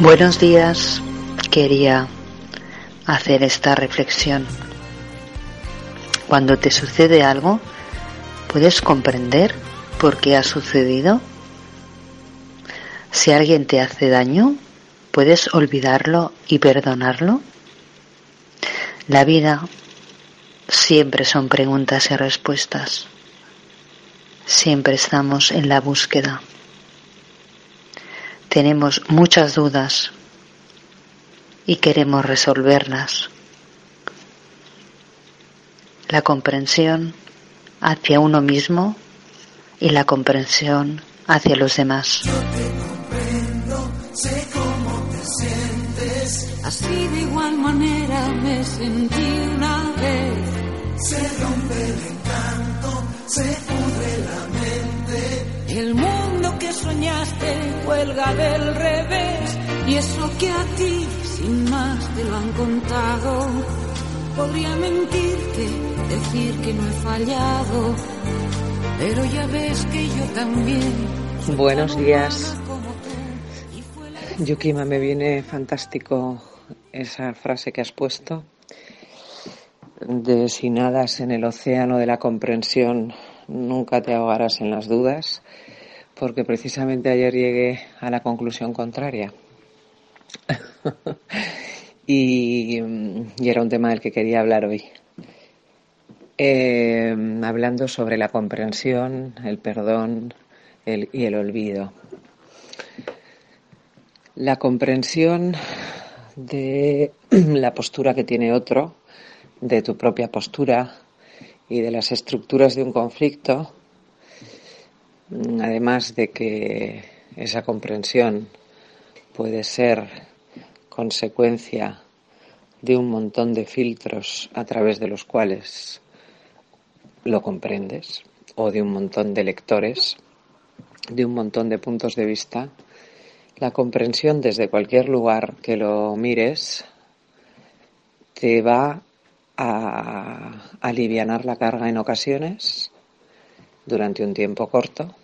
Buenos días. Quería hacer esta reflexión. Cuando te sucede algo, ¿puedes comprender por qué ha sucedido? Si alguien te hace daño, ¿puedes olvidarlo y perdonarlo? La vida siempre son preguntas y respuestas. Siempre estamos en la búsqueda. Tenemos muchas dudas y queremos resolverlas. La comprensión hacia uno mismo y la comprensión hacia los demás. Yo te comprendo, sé cómo te sientes. Así de igual manera me sentí una vez. Se rompe el encanto, se pudre la mente. El mundo soñaste cuelga del revés. Y eso que a ti sin más te lo han contado. Podría mentirte, decir que no he fallado. Pero ya ves que yo también. Buenos días. Yukima, me viene fantástico esa frase que has puesto de si nadas en el océano de la comprensión, nunca te ahogarás en las dudas, porque precisamente ayer llegué a la conclusión contraria. y, y, era un tema del que quería hablar hoy. Eh, hablando sobre la comprensión, el perdón y el olvido. La comprensión de la postura que tiene otro, de tu propia postura y de las estructuras de un conflicto, además de que esa comprensión puede ser consecuencia de un montón de filtros a través de los cuales lo comprendes, o de un montón de lectores, de un montón de puntos de vista, la comprensión desde cualquier lugar que lo mires te va a alivianar la carga en ocasiones durante un tiempo corto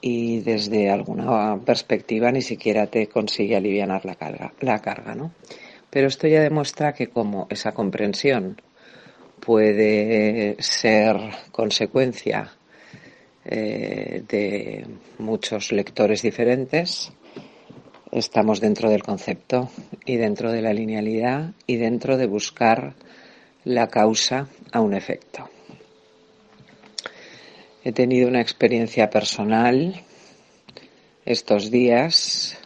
y desde alguna perspectiva ni siquiera te consigue alivianar la carga, la carga, ¿no? Pero esto ya demuestra que como esa comprensión puede ser consecuencia eh, de muchos lectores diferentes, estamos dentro del concepto y dentro de la linealidad y dentro de buscar la causa a un efecto. He tenido una experiencia personal estos días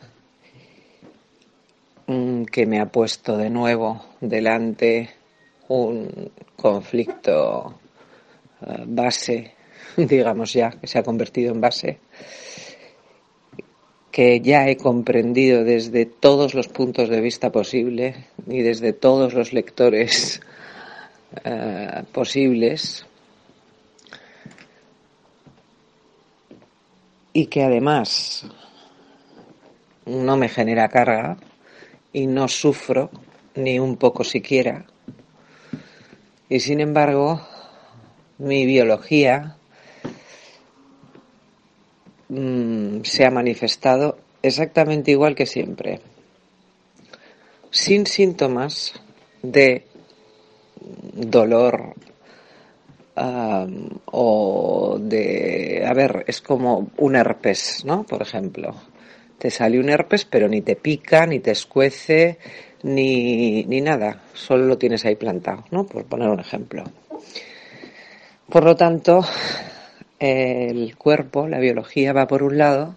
mm, que me ha puesto de nuevo delante un conflicto eh, base, digamos ya, que se ha convertido en base, que ya he comprendido desde todos los puntos de vista posibles y desde todos los lectores uh, posibles y que además no me genera carga y no sufro ni un poco siquiera. Y sin embargo mi biología mmm, se ha manifestado exactamente igual que siempre, sin síntomas de dolor um, o de, a ver, es como un herpes, ¿no? Por ejemplo, te sale un herpes pero ni te pica, ni te escuece, ni, ni nada, solo lo tienes ahí plantado, ¿no? Por poner un ejemplo. Por lo tanto, el cuerpo, la biología va por un lado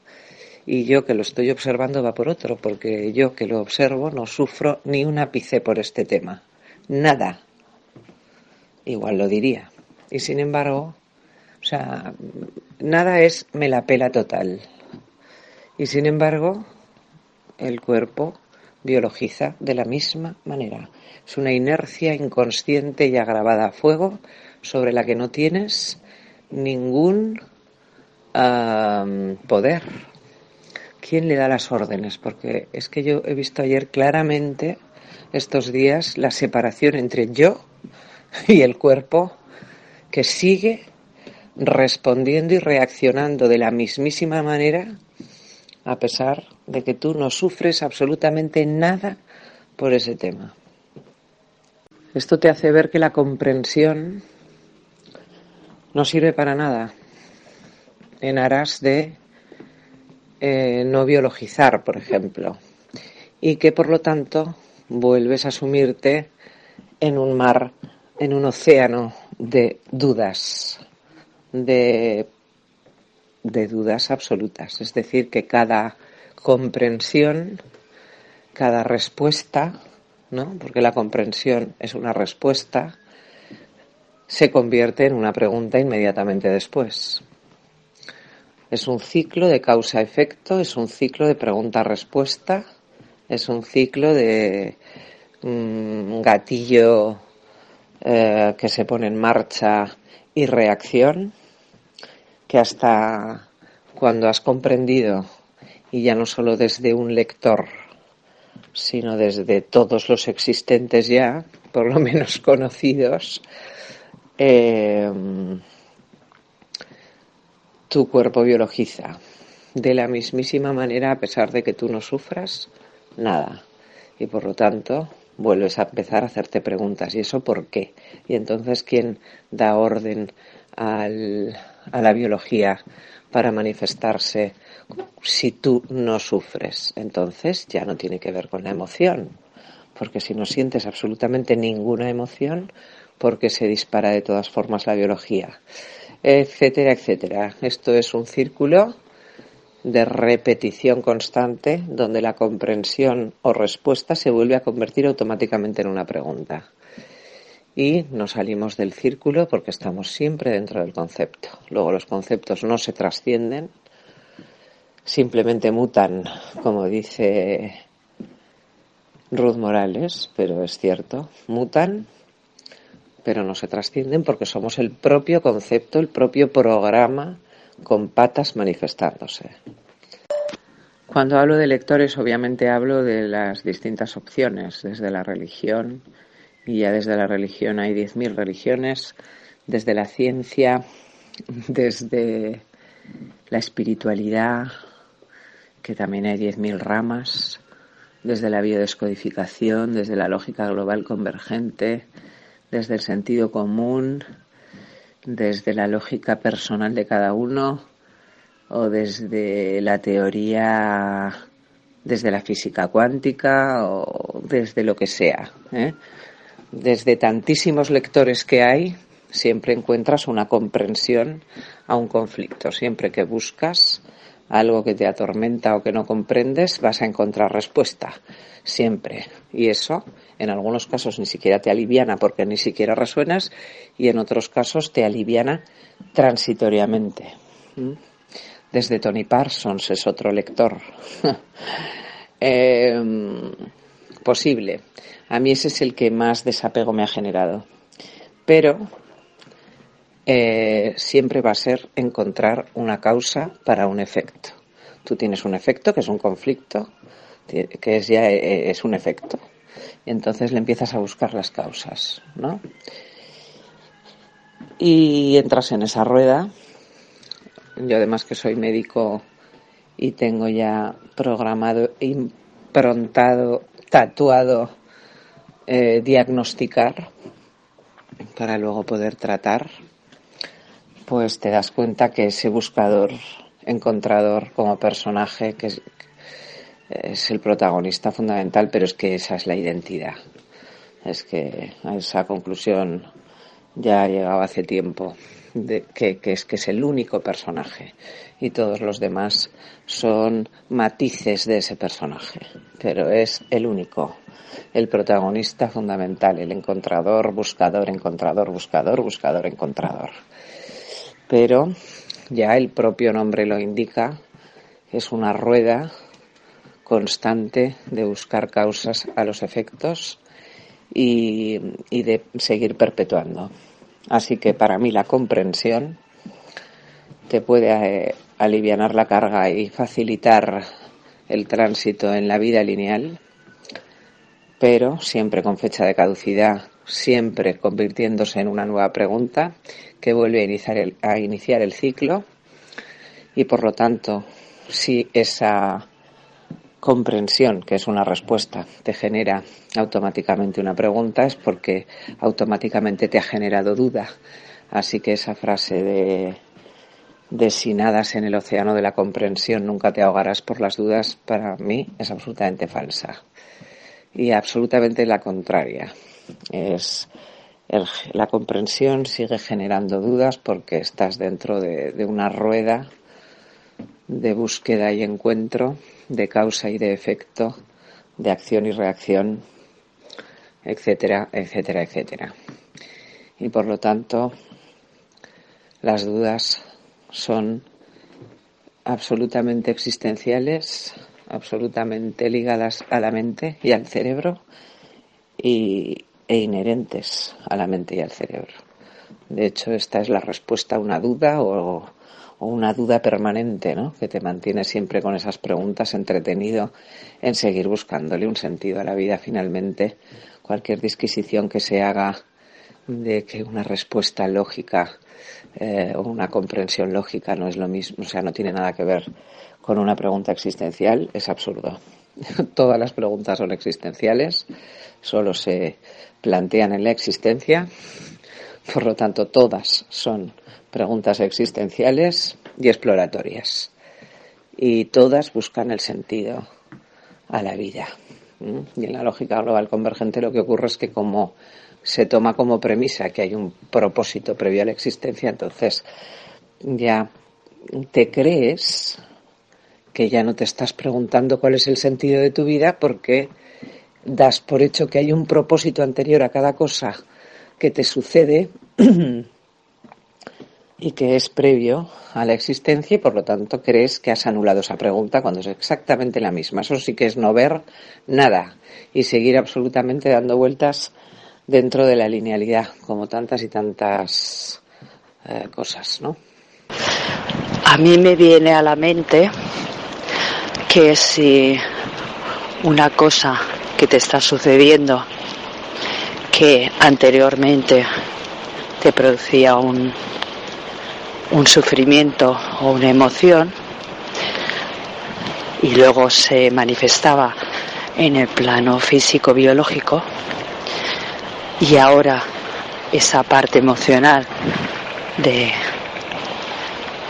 y yo que lo estoy observando va por otro, porque yo que lo observo no sufro ni un ápice por este tema. Nada. Igual lo diría. Y sin embargo, o sea, nada es me la pela total. Y sin embargo, el cuerpo biologiza de la misma manera. Es una inercia inconsciente y agravada a fuego sobre la que no tienes ningún poder. ¿Quién le da las órdenes? Porque es que yo he visto ayer claramente estos días la separación entre yo y el cuerpo que sigue respondiendo y reaccionando de la mismísima manera a pesar de que tú no sufres absolutamente nada por ese tema. Esto te hace ver que la comprensión no sirve para nada en aras de eh, no biologizar, por ejemplo, y que por lo tanto vuelves a sumirte en un mar, en un océano de dudas, de, de dudas absolutas. Es decir, que cada comprensión, cada respuesta, ¿no? porque la comprensión es una respuesta, se convierte en una pregunta inmediatamente después. Es un ciclo de causa-efecto, es un ciclo de pregunta-respuesta, es un ciclo de mm, gatillo eh, que se pone en marcha y reacción, que hasta cuando has comprendido, y ya no solo desde un lector, sino desde todos los existentes ya, por lo menos conocidos, eh, tu cuerpo biologiza. De la mismísima manera, a pesar de que tú no sufras, nada. Y por lo tanto, vuelves a empezar a hacerte preguntas. ¿Y eso por qué? Y entonces, ¿quién da orden al, a la biología para manifestarse si tú no sufres? Entonces ya no tiene que ver con la emoción. Porque si no sientes absolutamente ninguna emoción, porque se dispara de todas formas la biología etcétera, etcétera. Esto es un círculo de repetición constante donde la comprensión o respuesta se vuelve a convertir automáticamente en una pregunta. Y nos salimos del círculo porque estamos siempre dentro del concepto. Luego los conceptos no se trascienden, simplemente mutan, como dice Ruth Morales, pero es cierto, mutan pero no se trascienden porque somos el propio concepto, el propio programa con patas manifestándose. Cuando hablo de lectores, obviamente hablo de las distintas opciones, desde la religión, y ya desde la religión hay 10.000 religiones, desde la ciencia, desde la espiritualidad, que también hay 10.000 ramas, desde la biodescodificación, desde la lógica global convergente, desde el sentido común, desde la lógica personal de cada uno o desde la teoría, desde la física cuántica o desde lo que sea. ¿eh? Desde tantísimos lectores que hay, siempre encuentras una comprensión a un conflicto. Siempre que buscas algo que te atormenta o que no comprendes, vas a encontrar respuesta. Siempre. Y eso en algunos casos ni siquiera te aliviana porque ni siquiera resuenas y en otros casos te aliviana transitoriamente. Desde Tony Parsons es otro lector. Em, posible. A mí ese es el que más desapego me ha generado. Pero eh, siempre va a ser encontrar una causa para un efecto. Tú tienes un efecto que es un conflicto, que es ya eh, es un efecto entonces le empiezas a buscar las causas, ¿no? Y entras en esa rueda. Yo además que soy médico y tengo ya programado, improntado, tatuado, eh, diagnosticar para luego poder tratar, pues te das cuenta que ese buscador, encontrador como personaje, que, es el protagonista fundamental, pero es que esa es la identidad. Es que a esa conclusión ya llegaba hace tiempo, de que, es que es el único personaje y todos los demás son matices de ese personaje, pero es el único, el protagonista fundamental, el encontrador, buscador, encontrador, buscador, buscador, encontrador. Pero ya el propio nombre lo indica, es una rueda constante de buscar causas a los efectos y, de seguir perpetuando. Así que para mí la comprensión te puede eh, aliviar la carga y facilitar el tránsito en la vida lineal, pero siempre con fecha de caducidad, siempre convirtiéndose en una nueva pregunta que vuelve a iniciar el, a iniciar el ciclo y por lo tanto si esa comprensión, que es una respuesta, te genera automáticamente una pregunta, es porque automáticamente te ha generado duda. Así que esa frase de, de si nadas en el océano de la comprensión nunca te ahogarás por las dudas, para mí es absolutamente falsa. Y absolutamente la contraria. Es la comprensión sigue generando dudas porque estás dentro de una rueda de búsqueda y encuentro de causa y de efecto, de acción y reacción, etcétera, etcétera, etcétera. Y por lo tanto, las dudas son absolutamente existenciales, absolutamente ligadas a la mente y al cerebro y, e inherentes a la mente y al cerebro. De hecho, esta es la respuesta a una duda o, una duda permanente, ¿no? Que te mantiene siempre con esas preguntas entretenido en seguir buscándole un sentido a la vida. Finalmente, cualquier disquisición que se haga de que una respuesta lógica eh, o una comprensión lógica no es lo mismo, o sea, no tiene nada que ver con una pregunta existencial, es absurdo. Todas las preguntas son existenciales, solo se plantean en la existencia, por lo tanto, todas son preguntas existenciales y exploratorias. Y todas buscan el sentido a la vida. Y en la lógica global convergente lo que ocurre es que como se toma como premisa que hay un propósito previo a la existencia, entonces ya te crees que ya no te estás preguntando cuál es el sentido de tu vida porque das por hecho que hay un propósito anterior a cada cosa que te sucede y que es previo a la existencia y por lo tanto crees que has anulado esa pregunta cuando es exactamente la misma. Eso sí que es no ver nada y seguir absolutamente dando vueltas dentro de la linealidad, como tantas y tantas eh, cosas, ¿no? A mí me viene a la mente que si una cosa que te está sucediendo que anteriormente te producía un un sufrimiento o una emoción y luego se manifestaba en el plano físico-biológico y ahora esa parte emocional de,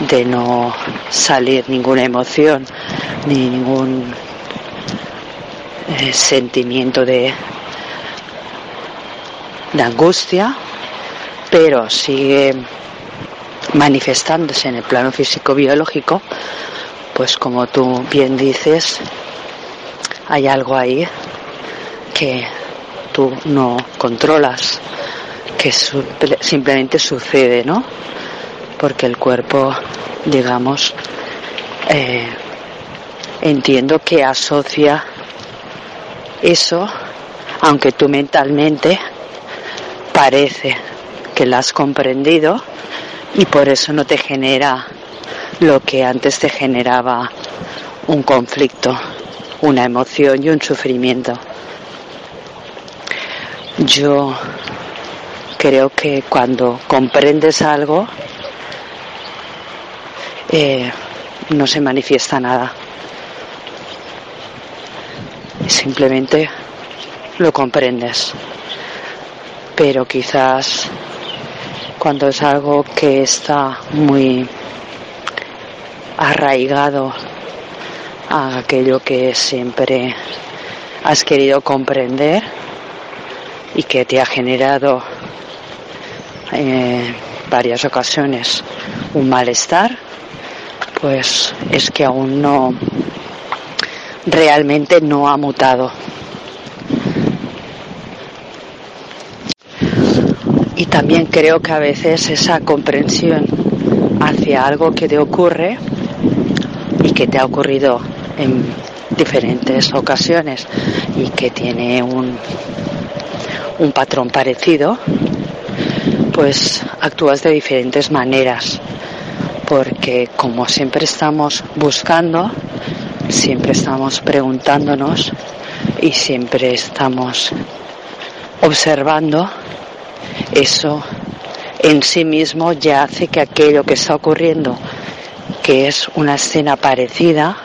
de no salir ninguna emoción ni ningún eh, sentimiento de, de angustia, pero sigue manifestándose en el plano físico-biológico, pues como tú bien dices, hay algo ahí que tú no controlas, que simplemente sucede, ¿no? Porque el cuerpo, digamos, eh, entiendo que asocia eso, aunque tú mentalmente parece que la has comprendido, y por eso no te genera lo que antes te generaba un conflicto, una emoción y un sufrimiento. Yo creo que cuando comprendes algo eh, no se manifiesta nada. Simplemente lo comprendes. Pero quizás cuando es algo que está muy arraigado a aquello que siempre has querido comprender y que te ha generado en eh, varias ocasiones un malestar, pues es que aún no realmente no ha mutado. Y también creo que a veces esa comprensión hacia algo que te ocurre y que te ha ocurrido en diferentes ocasiones y que tiene un, un patrón parecido, pues actúas de diferentes maneras. Porque como siempre estamos buscando, siempre estamos preguntándonos y siempre estamos observando, eso en sí mismo ya hace que aquello que está ocurriendo que es una escena parecida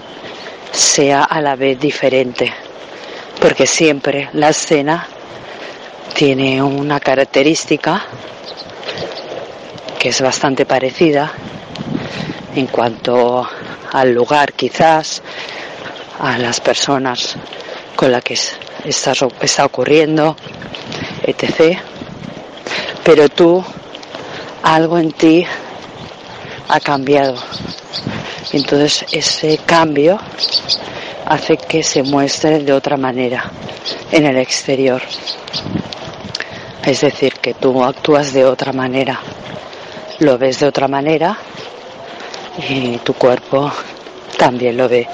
sea a la vez diferente, porque siempre la escena tiene una característica que es bastante parecida en cuanto al lugar quizás, a las personas con las que está, está ocurriendo, etc. Pero tú, algo en ti ha cambiado. Entonces ese cambio hace que se muestre de otra manera en el exterior. Es decir, que tú actúas de otra manera, lo ves de otra manera y tu cuerpo también lo ve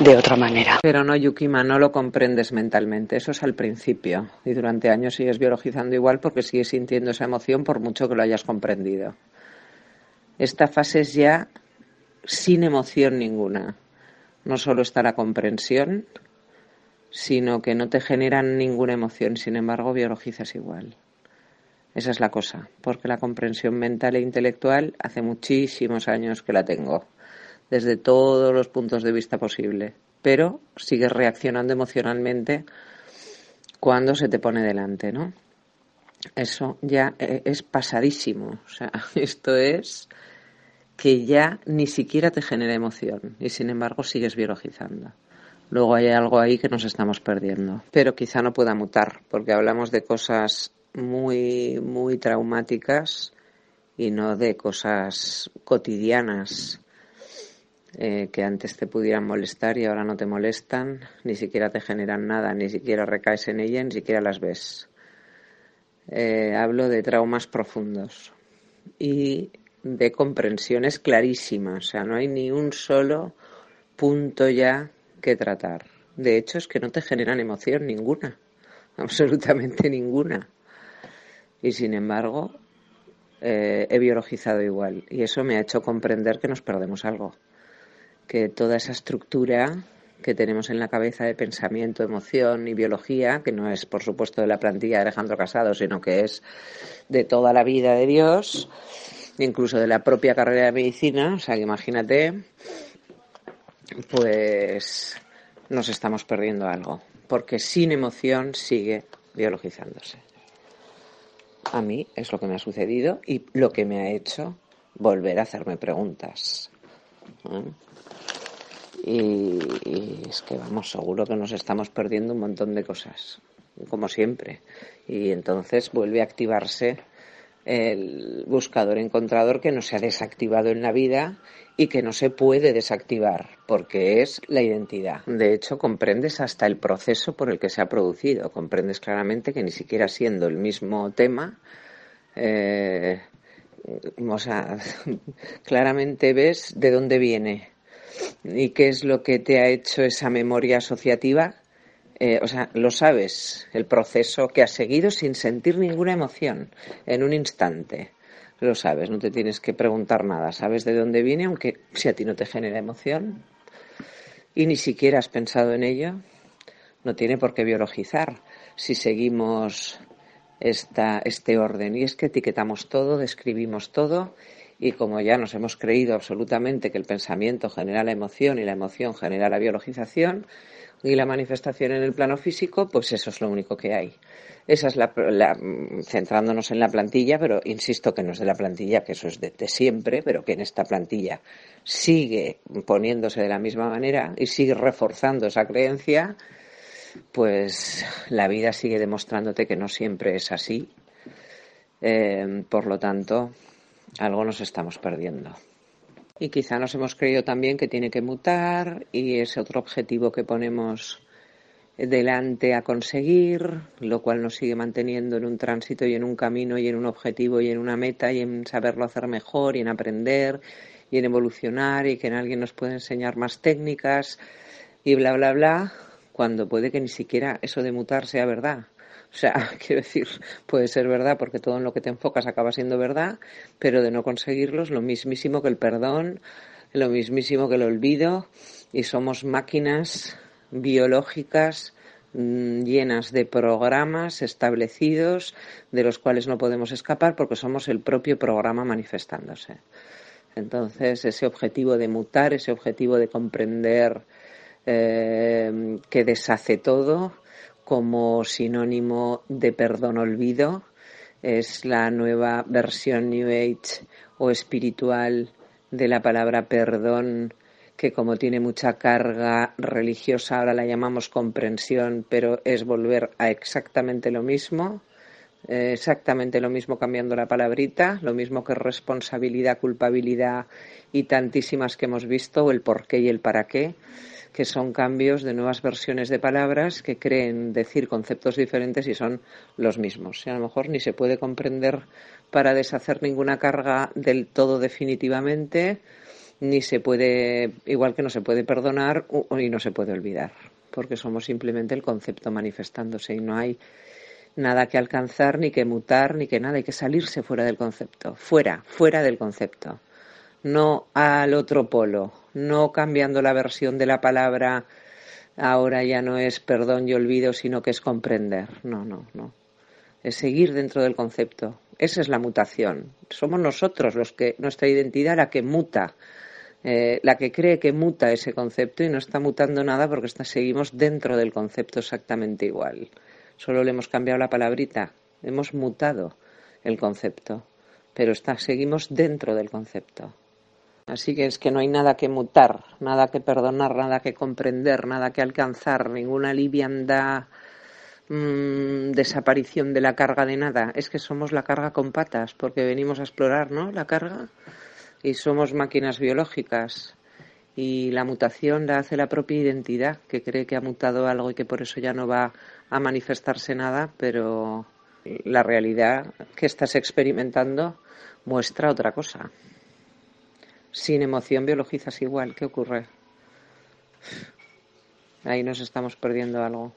de otra manera. Pero no, Yukima, no lo comprendes mentalmente. Eso es al principio. Y durante años sigues biologizando igual porque sigues sintiendo esa emoción por mucho que lo hayas comprendido. Esta fase es ya sin emoción ninguna. No solo está la comprensión, sino que no te generan ninguna emoción. Sin embargo, biologizas igual. Esa es la cosa, porque la comprensión mental e intelectual hace muchísimos años que la tengo desde todos los puntos de vista posible, pero sigues reaccionando emocionalmente cuando se te pone delante, ¿no? Eso ya e, es pasadísimo, o sea, esto es que ya ni siquiera te genera emoción y sin embargo sigues biologizando. Luego hay algo ahí que nos estamos perdiendo, pero quizá no pueda mutar porque hablamos de cosas muy muy traumáticas y no de cosas cotidianas eh, que antes te pudieran molestar y ahora no te molestan, ni siquiera te generan nada, ni siquiera recaes en ella, ni siquiera las ves. Eh, hablo de traumas profundos y de comprensiones clarísimas, o sea, no hay ni un solo punto ya que tratar. De hecho, es que no te generan emoción ninguna, absolutamente ninguna. Y sin embargo, eh, he biologizado igual y eso me ha hecho comprender que nos perdemos algo que toda esa estructura que tenemos en la cabeza de pensamiento, emoción y biología, que no es por supuesto de la plantilla de Alejandro Casado, sino que es de toda la vida de Dios, incluso de la propia carrera de medicina, o sea que imagínate, pues nos estamos perdiendo algo, porque sin emoción sigue biologizándose. A mí es lo que me ha sucedido y lo que me ha hecho volver a hacerme preguntas. ¿Eh? Y, es que vamos, seguro que nos estamos perdiendo un montón de cosas, como siempre. Y entonces vuelve a activarse el buscador encontrador que no se ha desactivado en la vida y que no se puede desactivar porque es la identidad. De hecho, comprendes hasta el proceso por el que se ha producido. Comprendes claramente que ni siquiera siendo el mismo tema, eh, o sea, claramente ves de dónde viene ¿Y qué es lo que te ha hecho esa memoria asociativa? Eh, o sea, lo sabes, el proceso que has seguido sin sentir ninguna emoción en un instante. Lo sabes, no te tienes que preguntar nada. Sabes de dónde viene, aunque si a ti no te genera emoción y ni siquiera has pensado en ello, no tiene por qué biologizar si seguimos esta, este orden. Y es que etiquetamos todo, describimos todo y como ya nos hemos creído absolutamente que el pensamiento genera la emoción y la emoción genera la biologización y la manifestación en el plano físico, pues eso es lo único que hay. Esa es la, centrándonos en la plantilla, pero insisto que no es de la plantilla, que eso es de siempre, pero que en esta plantilla sigue poniéndose de la misma manera y sigue reforzando esa creencia, pues la vida sigue demostrándote que no siempre es así. Eh, por lo tanto, algo nos estamos perdiendo. Y quizá nos hemos creído también que tiene que mutar y ese otro objetivo que ponemos delante a conseguir, lo cual nos sigue manteniendo en un tránsito y en un camino y en un objetivo y en una meta y en saberlo hacer mejor y en aprender y en evolucionar y que en alguien nos pueda enseñar más técnicas y bla, bla, bla, cuando puede que ni siquiera eso de mutar sea verdad. O sea, quiero decir, puede ser verdad porque todo en lo que te enfocas acaba siendo verdad, pero de no conseguirlo es lo mismísimo que el perdón, lo mismísimo que el olvido, y somos máquinas biológicas mm, llenas de programas establecidos de los cuales no podemos escapar porque somos el propio programa manifestándose. Entonces, ese objetivo de mutar, ese objetivo de comprender eh, que deshace todo como sinónimo de perdón olvido, es la nueva versión New Age o espiritual de la palabra perdón, que como tiene mucha carga religiosa, ahora la llamamos comprensión, pero es volver a exactamente lo mismo eh, exactamente lo mismo cambiando la palabrita, lo mismo que responsabilidad, culpabilidad y tantísimas que hemos visto, el por qué y el para qué, que son cambios de nuevas versiones de palabras que creen decir conceptos diferentes y son los mismos. Y a lo mejor ni se puede comprender para deshacer ninguna carga del todo definitivamente, ni se puede, igual que no se puede perdonar y no se puede olvidar, porque somos simplemente el concepto manifestándose y no hay nada que alcanzar, ni que mutar, ni que nada, hay que salirse fuera del concepto, fuera, fuera del concepto, no al otro polo, no cambiando la versión de la palabra ahora ya no es perdón y olvido, sino que es comprender, no, no, no, es seguir dentro del concepto, esa es la mutación, somos nosotros los que, nuestra identidad la que muta, eh, la que cree que muta ese concepto y no está mutando nada porque está, seguimos dentro del concepto exactamente igual. Solo le hemos cambiado la palabrita, hemos mutado el concepto, pero está, seguimos dentro del concepto. Así que es que no hay nada que mutar, nada que perdonar, nada que comprender, nada que alcanzar, ninguna liviandad, mmm, desaparición de la carga de nada. Es que somos la carga con patas, porque venimos a explorar, ¿no? La carga y somos máquinas biológicas y la mutación la hace la propia identidad, que cree que ha mutado algo y que por eso ya no va a manifestarse nada, pero la realidad que estás experimentando muestra otra cosa. Sin emoción biologizas igual. ¿Qué ocurre? Ahí nos estamos perdiendo algo.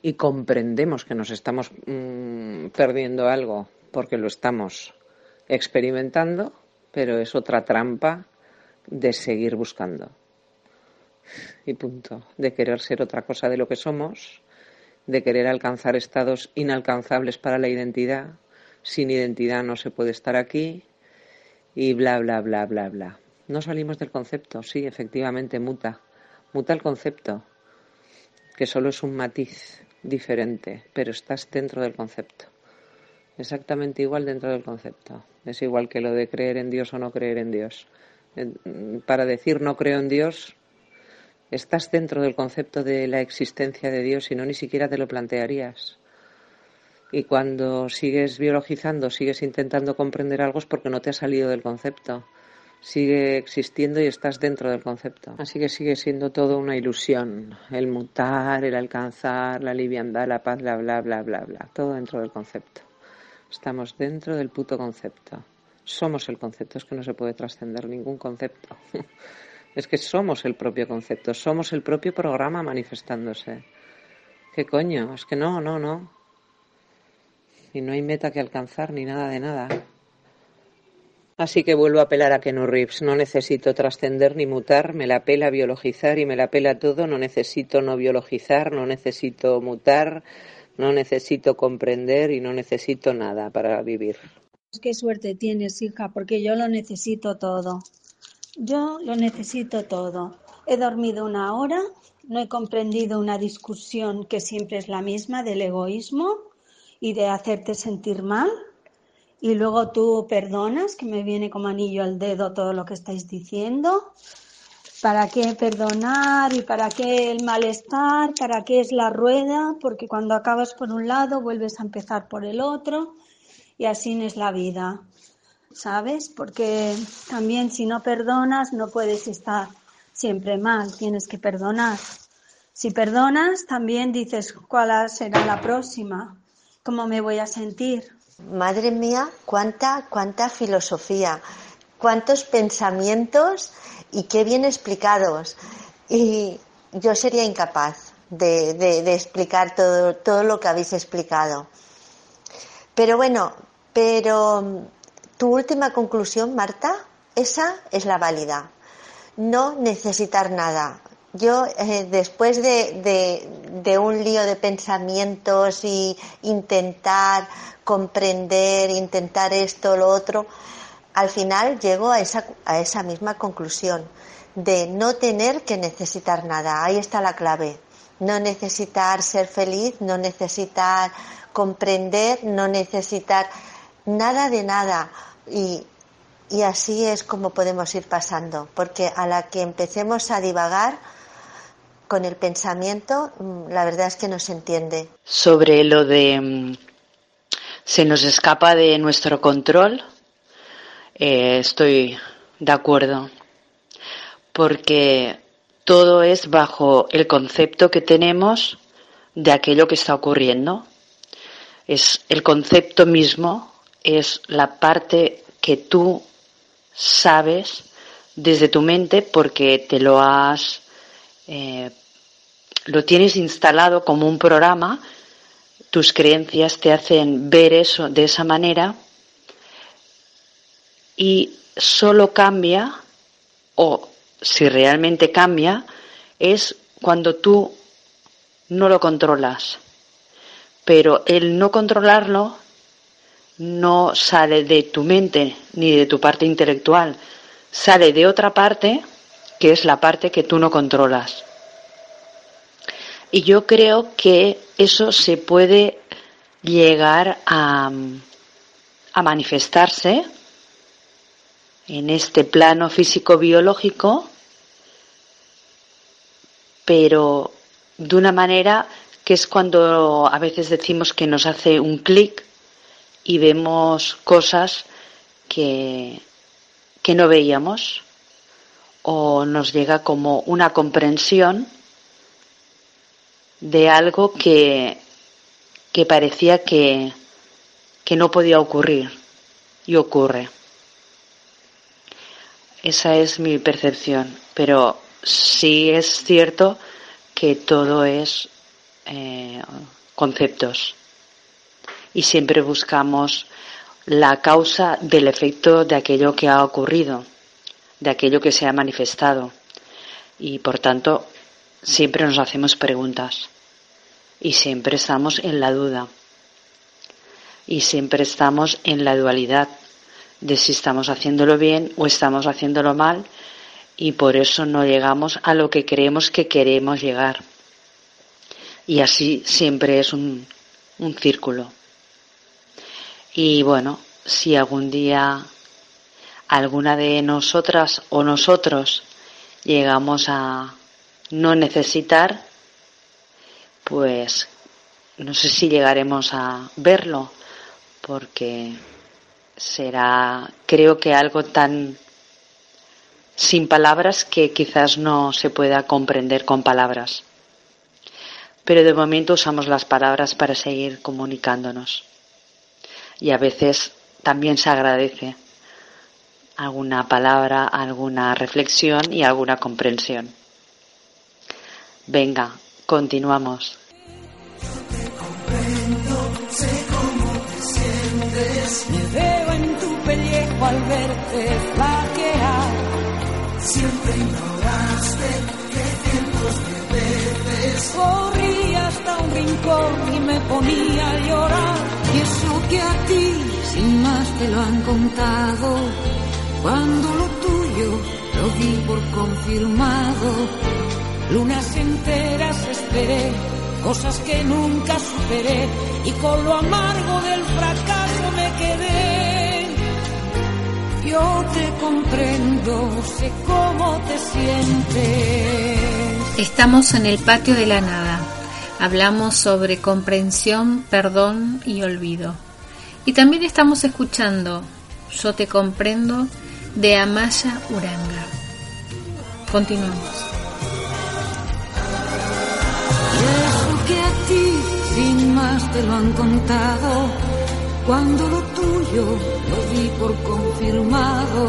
Y comprendemos que nos estamos mm, perdiendo algo porque lo estamos experimentando, pero es otra trampa de seguir buscando. Y punto. De querer ser otra cosa de lo que somos, de querer alcanzar estados inalcanzables para la identidad. Sin identidad no se puede estar aquí. Y bla, bla, bla, bla, bla. No salimos del concepto. Sí, efectivamente, muta. Muta el concepto, que solo es un matiz diferente, pero estás dentro del concepto. Exactamente igual dentro del concepto. Es igual que lo de creer en Dios o no creer en Dios para decir no creo en Dios, estás dentro del concepto de la existencia de Dios y no ni siquiera te lo plantearías. Y cuando sigues biologizando, sigues intentando comprender algo es porque no te ha salido del concepto. Sigue existiendo y estás dentro del concepto. Así que sigue siendo todo una ilusión. El mutar, el alcanzar, la liviandad, la paz, bla, bla, bla, bla, bla. Todo dentro del concepto. Estamos dentro del puto concepto. Somos el concepto, es que no se puede trascender ningún concepto. es que somos el propio concepto, somos el propio programa manifestándose. ¿Qué coño? Es que no, no, no. Y no hay meta que alcanzar ni nada de nada. Así que vuelvo a apelar a Kenu Reeves. No necesito trascender ni mutar, me la pela biologizar y me la pela todo. No necesito no biologizar, no necesito mutar, no necesito comprender y no necesito nada para vivir. Qué suerte tienes, hija, porque yo lo necesito todo. Yo lo necesito todo. He dormido una hora, no he comprendido una discusión que siempre es la misma del egoísmo y de hacerte sentir mal. Y luego tú perdonas, que me viene como anillo al dedo todo lo que estáis diciendo. ¿Para qué perdonar y para qué el malestar? ¿Para qué es la rueda? Porque cuando acabas por un lado vuelves a empezar por el otro y así es la vida, ¿sabes? Porque también si no perdonas no puedes estar siempre mal, tienes que perdonar. Si perdonas, también dices cuál será la próxima, cómo me voy a sentir. Madre mía, cuánta, cuánta filosofía, cuántos pensamientos y qué bien explicados. Y yo sería incapaz de, de explicar todo, todo lo que habéis explicado. Pero bueno, pero mm, tu última conclusión, Marta, esa es la válida. No necesitar nada. Yo, eh, después de, de, un lío de pensamientos y intentar comprender, intentar esto, lo otro, al final llego a esa, a esa misma conclusión de no tener que necesitar nada. Ahí está la clave. No necesitar ser feliz, no necesitar comprender, no necesitar nada de nada. Y, y así es como podemos ir pasando, porque a la que empecemos a divagar con el pensamiento, mm, la verdad es que no se entiende. Sobre lo de mm, se nos escapa de nuestro control, eh, estoy de acuerdo, porque todo es bajo el concepto que tenemos de aquello que está ocurriendo. Es el concepto mismo, es la parte que tú sabes desde tu mente porque te lo has, eh, lo tienes instalado como un programa, tus creencias te hacen ver eso de esa manera y solo cambia, o si realmente cambia, es cuando tú no lo controlas. Pero el no controlarlo no sale de tu mente ni de tu parte intelectual, sale de otra parte que es la parte que tú no controlas. Y yo creo que eso se puede llegar a, manifestarse en este plano físico-biológico, pero de una manera que es cuando a veces decimos que nos hace un clic y vemos cosas que, que no veíamos o nos llega como una comprensión de algo que, que parecía que, que no podía ocurrir y ocurre. Esa es mi percepción, pero sí es cierto que todo es eh, conceptos. Y siempre buscamos la causa del efecto de aquello que ha ocurrido, de aquello que se ha manifestado. Y por tanto siempre nos hacemos preguntas y siempre estamos en la duda y siempre estamos en la dualidad de si estamos haciéndolo bien o estamos haciéndolo mal y por eso no llegamos a lo que creemos que queremos llegar. Y así siempre es un, un círculo. Y bueno, si algún día alguna de nosotras o nosotros llegamos a no necesitar, pues no sé si llegaremos a verlo, porque será, creo que algo tan sin palabras que quizás no se pueda comprender con palabras. Pero de momento usamos las palabras para seguir comunicándonos. Y a veces también se agradece alguna palabra, alguna reflexión y alguna comprensión. Venga, continuamos. pellejo al verte flaquear. Siempre ignoraste que cientos de veces corrí hasta un rincón y me ponía a llorar. Y eso que a ti sin más te lo han contado, cuando lo tuyo lo di por confirmado. Lunas enteras esperé, cosas que nunca superé, y con lo amargo del fracaso me quedé. Yo te comprendo, sé cómo te sientes. Estamos en el patio de la nada. Hablamos sobre comprensión, perdón y olvido. Y también estamos escuchando Yo te comprendo de Amaya Uranga. Continuamos. Sin más te lo han contado cuando lo tuyo lo di por confirmado,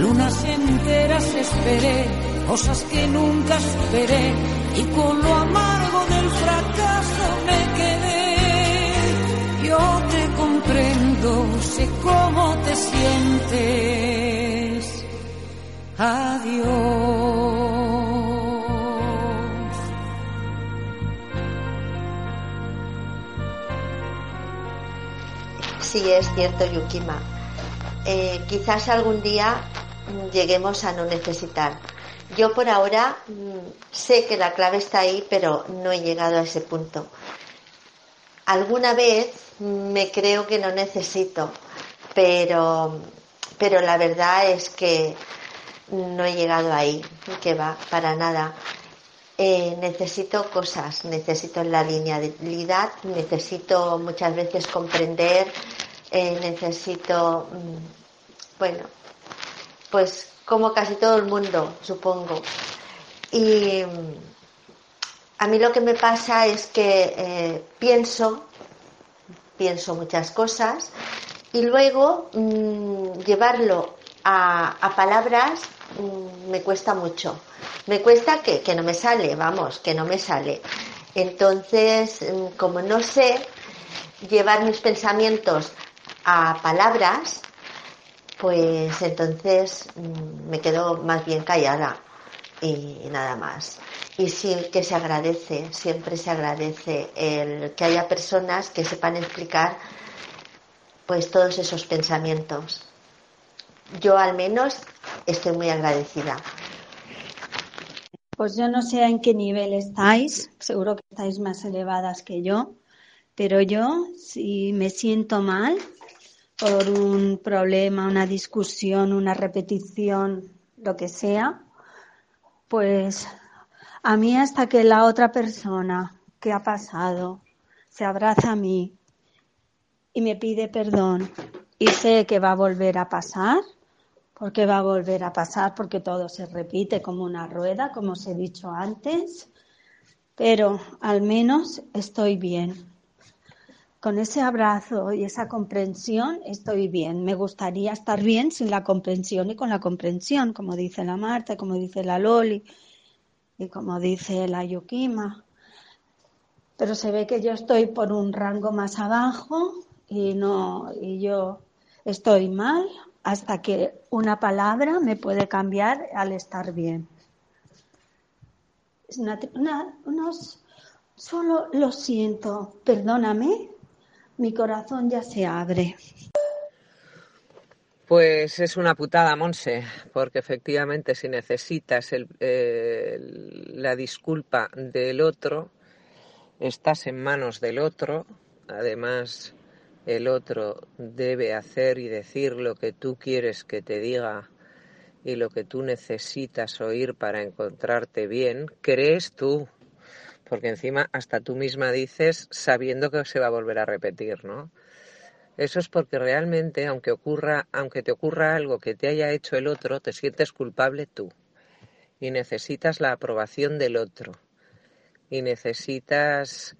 lunas enteras esperé, cosas que nunca superé, y con lo amargo del fracaso me quedé. Yo te comprendo, sé cómo te sientes. Adiós. Sí es cierto, Yukima. eh, quizás algún día lleguemos a no necesitar. Yo por ahora mm, sé que la clave está ahí, pero no he llegado a ese punto. Alguna vez me creo que no necesito, pero, pero la verdad es que no he llegado ahí, que va, para nada. Eh, necesito cosas, necesito la linealidad, necesito muchas veces comprender, eh, necesito, mm, bueno, pues como casi todo el mundo, supongo. Y mm, a mí lo que me pasa es que eh, pienso, pienso muchas cosas y luego mm, llevarlo a, palabras me cuesta mucho me cuesta que, que no me sale, vamos, que no me sale. Entonces, mm, como no sé llevar mis pensamientos a palabras, pues entonces mm, me quedo más bien callada y nada más. Y sí que se agradece, siempre se agradece el que haya personas que sepan explicar pues todos esos pensamientos. Yo al menos estoy muy agradecida. Pues yo no sé en qué nivel estáis, seguro que estáis más elevadas que yo, pero yo si me siento mal por un problema, una discusión, una repetición, lo que sea, pues a mí hasta que la otra persona que ha pasado se abraza a mí y me pide perdón y sé que va a volver a pasar, porque va a volver a pasar, porque todo se repite como una rueda, como os he dicho antes, pero al menos estoy bien. Con ese abrazo y esa comprensión estoy bien. Me gustaría estar bien sin la comprensión y con la comprensión, como dice la Marta, como dice la Loli y como dice la Yukima. Pero se ve que yo estoy por un rango más abajo y no y yo estoy mal hasta que una palabra me puede cambiar al estar bien. Es solo lo siento, perdóname, mi corazón ya se abre. Pues es una putada, Monse, porque efectivamente si necesitas la disculpa del otro, estás en manos del otro, además el otro debe hacer y decir lo que tú quieres que te diga y lo que tú necesitas oír para encontrarte bien, crees tú, porque encima hasta tú misma dices sabiendo que se va a volver a repetir, ¿no? Eso es porque realmente, aunque ocurra, aunque te ocurra algo que te haya hecho el otro, te sientes culpable tú. Y necesitas la aprobación del otro. Y necesitas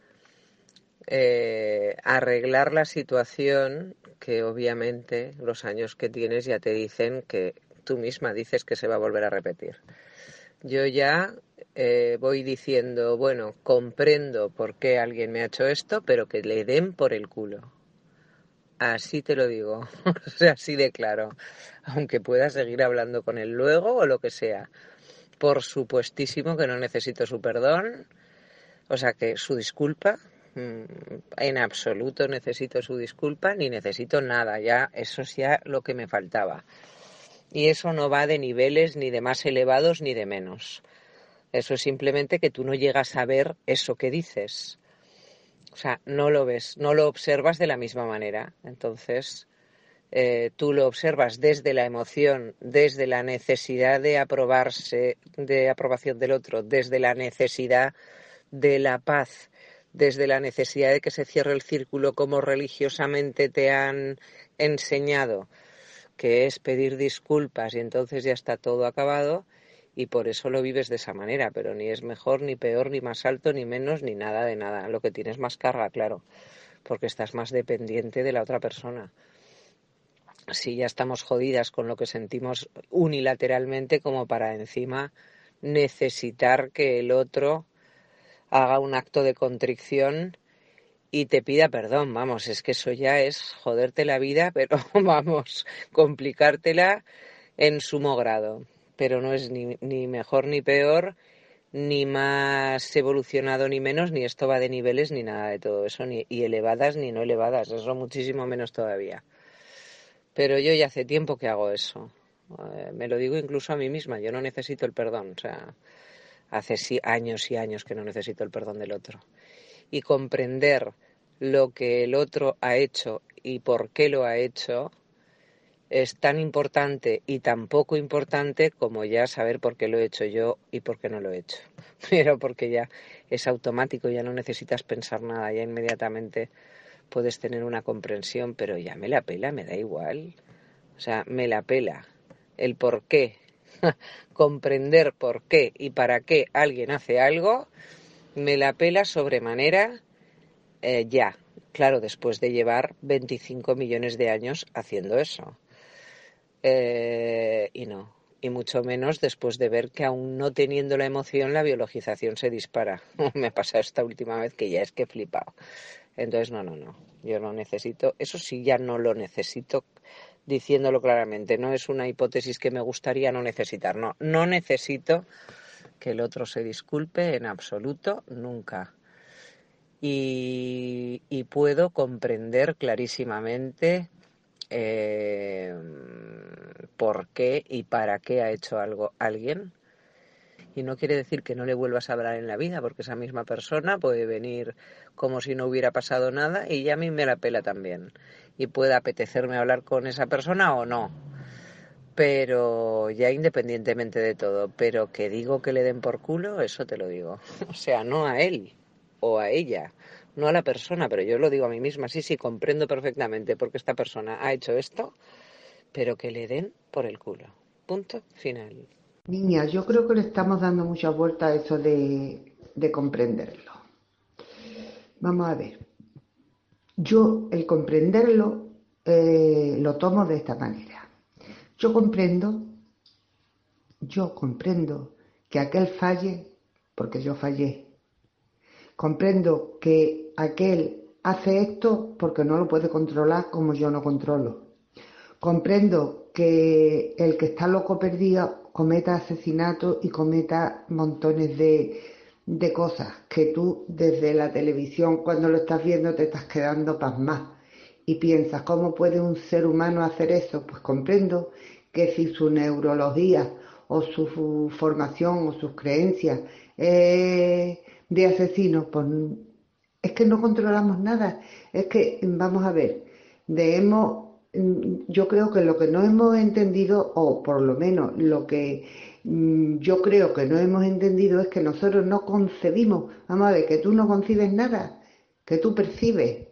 eh, arreglar la situación que obviamente los años que tienes ya te dicen que tú misma dices que se va a volver a repetir. Yo ya eh, voy diciendo, bueno, comprendo por qué alguien me ha hecho esto, pero que le den por el culo. Así te lo digo, así de claro. Aunque pueda seguir hablando con él luego o lo que sea. Por supuestísimo que no necesito su perdón, o sea que su disculpa, en absoluto necesito su disculpa ni necesito nada, ya eso es ya lo que me faltaba. Y eso no va de niveles ni de más elevados ni de menos. Eso es simplemente que tú no llegas a ver eso que dices. O sea, no lo ves, no lo observas de la misma manera. Entonces, eh, tú lo observas desde la emoción, desde la necesidad de aprobarse, de aprobación del otro, desde la necesidad de la paz, desde la necesidad de que se cierre el círculo como religiosamente te han enseñado, que es pedir disculpas y entonces ya está todo acabado y por eso lo vives de esa manera, pero ni es mejor, ni peor, ni más alto, ni menos, ni nada de nada. Lo que tienes más carga, claro, porque estás más dependiente de la otra persona. Si ya estamos jodidas con lo que sentimos unilateralmente como para encima necesitar que el otro haga un acto de contrición y te pida perdón. Vamos, es que eso ya es joderte la vida, pero vamos, complicártela en sumo grado. Pero no es ni, ni mejor ni peor, ni más evolucionado ni menos, ni esto va de niveles ni nada de todo eso, ni elevadas ni no elevadas, eso muchísimo menos todavía. Pero yo ya hace tiempo que hago eso. Eh, me lo digo incluso a mí misma, yo no necesito el perdón. O sea, hace años y años que no necesito el perdón del otro. Y comprender lo que el otro ha hecho y por qué lo ha hecho es tan importante y tan poco importante como ya saber por qué lo he hecho yo y por qué no lo he hecho. Pero porque ya es automático, ya no necesitas pensar nada, ya inmediatamente puedes tener una comprensión, pero ya me la pela, me da igual. O sea, me la pela. El por qué, comprender por qué y para qué alguien hace algo, me la pela sobremanera eh, ya. Claro, después de llevar 25 millones de años haciendo eso. Eh, y no, y mucho menos después de ver que aún no teniendo la emoción la biologización se dispara. Me ha pasado esta última vez que ya es que he flipado. Entonces, no, no, no, yo no necesito, eso sí ya no lo necesito diciéndolo claramente, no es una hipótesis que me gustaría no necesitar, no, no necesito que el otro se disculpe en absoluto, nunca. Y, puedo comprender clarísimamente eh, por qué y para qué ha hecho algo alguien. Y no quiere decir que no le vuelvas a hablar en la vida, porque esa misma persona puede venir como si no hubiera pasado nada y ya a mí me la pela también. Y puede apetecerme hablar con esa persona o no. Pero ya independientemente de todo, pero que digo que le den por culo, eso te lo digo. O sea, no a él o a ella no a la persona, pero yo lo digo a mí misma, sí, sí, comprendo perfectamente porque esta persona ha hecho esto, pero que le den por el culo. Punto final. Niña, yo creo que le estamos dando mucha vuelta a eso de, de comprenderlo. Vamos a ver. Yo el comprenderlo eh, lo tomo de esta manera. Yo comprendo, yo comprendo que aquel falle porque yo fallé Comprendo que aquel hace esto porque no lo puede controlar como yo no controlo. Comprendo que el que está loco perdido cometa asesinatos y cometa montones de, de cosas que tú desde la televisión cuando lo estás viendo te estás quedando pasmado y piensas, ¿cómo puede un ser humano hacer eso? Pues comprendo que si su neurología o su formación o sus creencias de asesinos, pues es que no controlamos nada. Es que, vamos a ver, de hemos, yo creo que lo que no hemos entendido, o por lo menos lo que yo creo que no hemos entendido es que nosotros no concebimos, vamos a ver, que tú no concibes nada, que tú percibes,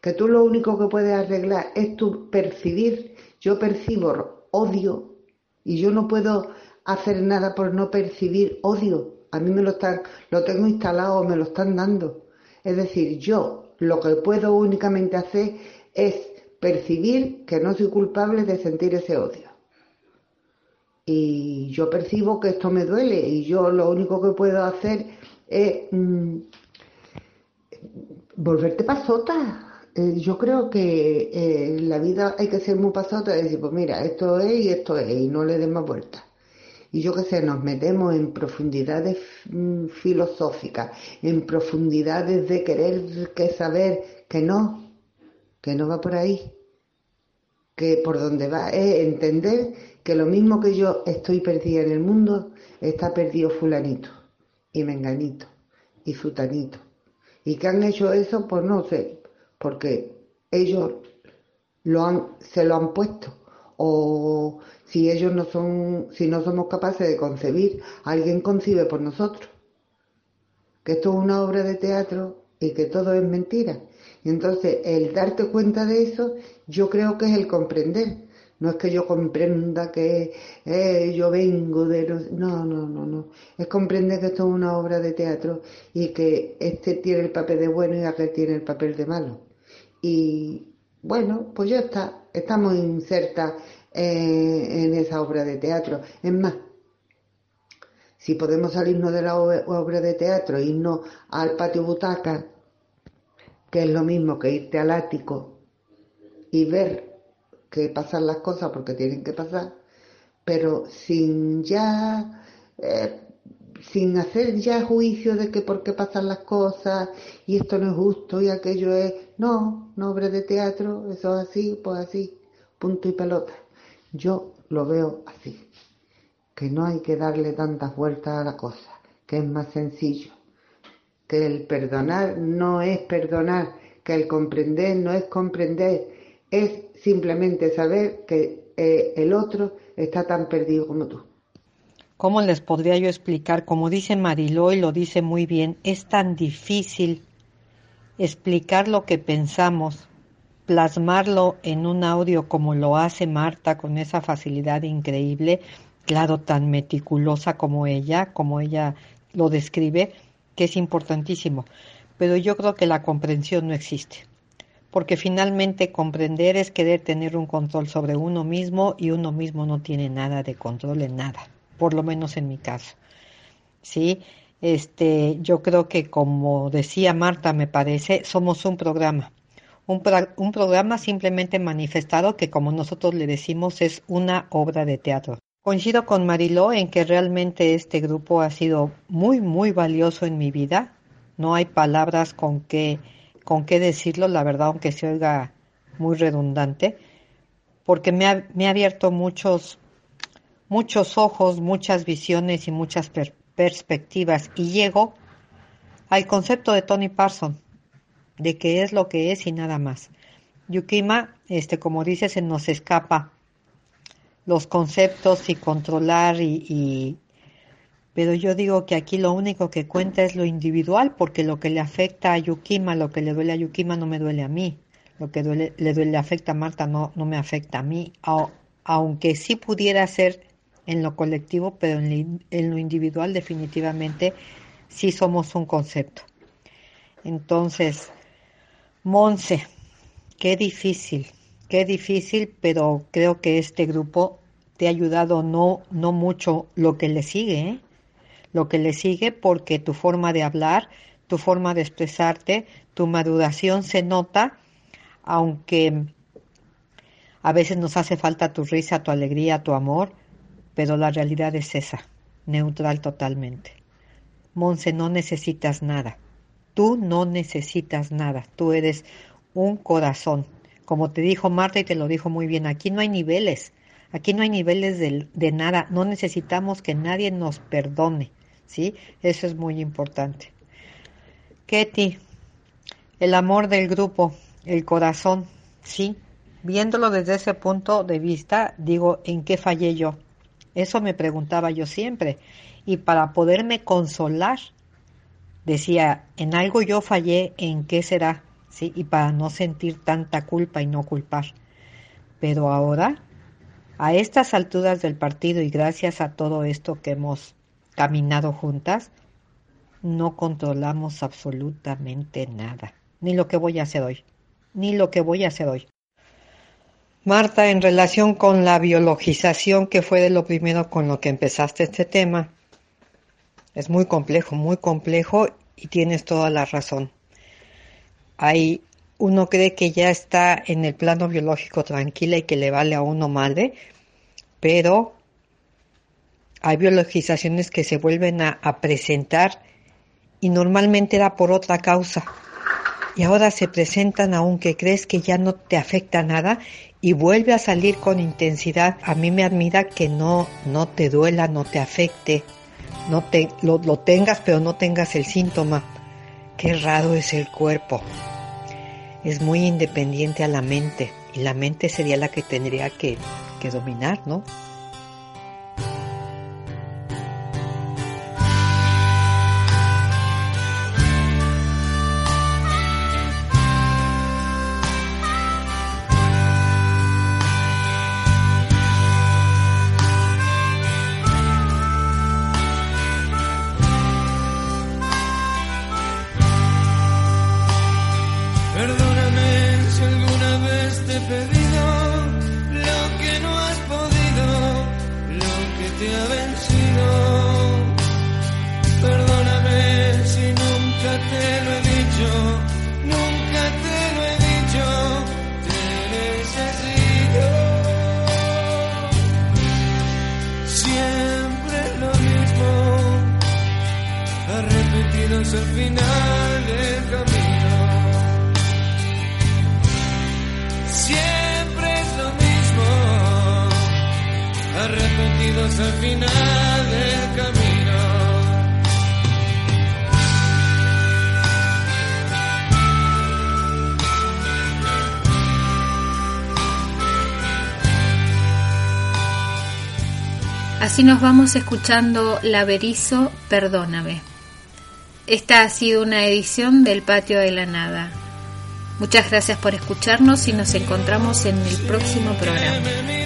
que tú lo único que puedes arreglar es tu percibir. Yo percibo odio y yo no puedo hacer nada por no percibir odio. A mí me lo están, lo tengo instalado, me lo están dando. Es decir, yo lo que puedo únicamente hacer es percibir que no soy culpable de sentir ese odio. Y yo percibo que esto me duele y yo lo único que puedo hacer es mm, volverte pasota. Eh, yo creo que eh, en la vida hay que ser muy pasota y decir, pues mira, esto es y esto es, y no le des más vueltas y yo qué sé, nos metemos en profundidades mm, filosóficas, en profundidades de querer que saber que no, que no va por ahí, que por donde va es entender que lo mismo que yo estoy perdida en el mundo, está perdido fulanito y menganito y sutanito. ¿Y que han hecho eso? Pues no sé, porque ellos lo se lo han puesto o si ellos no son, si no somos capaces de concebir, alguien concibe por nosotros. Que esto es una obra de teatro y que todo es mentira. Y entonces el darte cuenta de eso, yo creo que es el comprender. No es que yo comprenda que eh, yo vengo de los... No, no, no, no. Es comprender que esto es una obra de teatro y que este tiene el papel de bueno y aquel tiene el papel de malo. Y bueno, pues ya está. Estamos insertas en esa obra de teatro. Es más, si podemos salirnos de la obra de teatro, irnos al patio butaca, que es lo mismo que irte al ático y ver que pasan las cosas porque tienen que pasar, pero sin ya, eh, sin hacer ya juicio de que por qué pasan las cosas y esto no es justo y aquello es, no, no obra de teatro, eso es así, pues así punto y pelota. Yo lo veo así, que no hay que darle tantas vueltas a la cosa, que es más sencillo, que el perdonar no es perdonar, que el comprender no es comprender, es simplemente saber que eh, el otro está tan perdido como tú. ¿Cómo les podría yo explicar? Como dice Mariló y lo dice muy bien, es tan difícil explicar lo que pensamos, plasmarlo en un audio como lo hace Marta con esa facilidad increíble, claro, tan meticulosa como ella, como ella lo describe, que es importantísimo. Pero yo creo que la comprensión no existe, porque finalmente comprender es querer tener un control sobre uno mismo y uno mismo no tiene nada de control en nada, por lo menos en mi caso. ¿Sí? Este, yo creo que como decía Marta, me parece, somos un programa. Un, un, programa simplemente manifestado que como nosotros le decimos es una obra de teatro. Coincido con Mariló en que realmente este grupo ha sido muy, muy valioso en mi vida. No hay palabras con qué, con qué decirlo, la verdad, aunque se oiga muy redundante, porque me ha, me ha abierto muchos, muchos ojos, muchas visiones y muchas perspectivas perspectivas y llego al concepto de Tony Parson, de que es lo que es y nada más. Yukima, este, como dice, se nos escapa los conceptos y controlar y, pero yo digo que aquí lo único que cuenta es lo individual porque lo que le afecta a Yukima, lo que le duele a Yukima no me duele a mí, lo que duele, le, duele, le afecta a Marta no, no me afecta a mí, aunque sí pudiera ser en lo colectivo, pero en, lo individual definitivamente sí somos un concepto. Entonces, Monse, qué difícil, qué difícil, pero creo que este grupo te ha ayudado no, no mucho lo que le sigue, ¿eh? Lo que le sigue porque tu forma de hablar, tu forma de expresarte, tu maduración se nota, aunque a veces nos hace falta tu risa, tu alegría, tu amor, pero la realidad es esa, neutral totalmente. Monse, no necesitas nada. Tú no necesitas nada. Tú eres un corazón. Como te dijo Marta y te lo dijo muy bien, aquí no hay niveles. Aquí no hay niveles de, de nada. No necesitamos que nadie nos perdone. ¿Sí? Eso es muy importante. Ketty, el amor del grupo, el corazón, ¿sí? Viéndolo desde ese punto de vista, digo, ¿en qué fallé yo? Eso me preguntaba yo siempre. Y para poderme consolar, decía, en algo yo fallé, ¿en qué será? ¿Sí? Y para no sentir tanta culpa y no culpar. Pero ahora, a estas alturas del partido y gracias a todo esto que hemos caminado juntas, no controlamos absolutamente nada. Ni lo que voy a hacer hoy. Ni lo que voy a hacer hoy. Marta, en relación con la biologización, que fue de lo primero con lo que empezaste este tema, es muy complejo, muy complejo y tienes toda la razón. Hay, uno cree que ya está en el plano biológico tranquila y que le vale a uno madre, pero hay biologizaciones que se vuelven a, presentar y normalmente era por otra causa y ahora se presentan aunque crees que ya no te afecta nada y vuelve a salir con intensidad. A mí me admira que no, no te duela, no te afecte, no te, lo, lo tengas pero no tengas el síntoma. Qué raro es el cuerpo. Es muy independiente a la mente y la mente sería la que tendría que, que dominar, ¿no? Nos vamos escuchando La Berizo, Perdóname. Esta ha sido una edición del Patio de la Nada. Muchas gracias por escucharnos y nos encontramos en el próximo programa.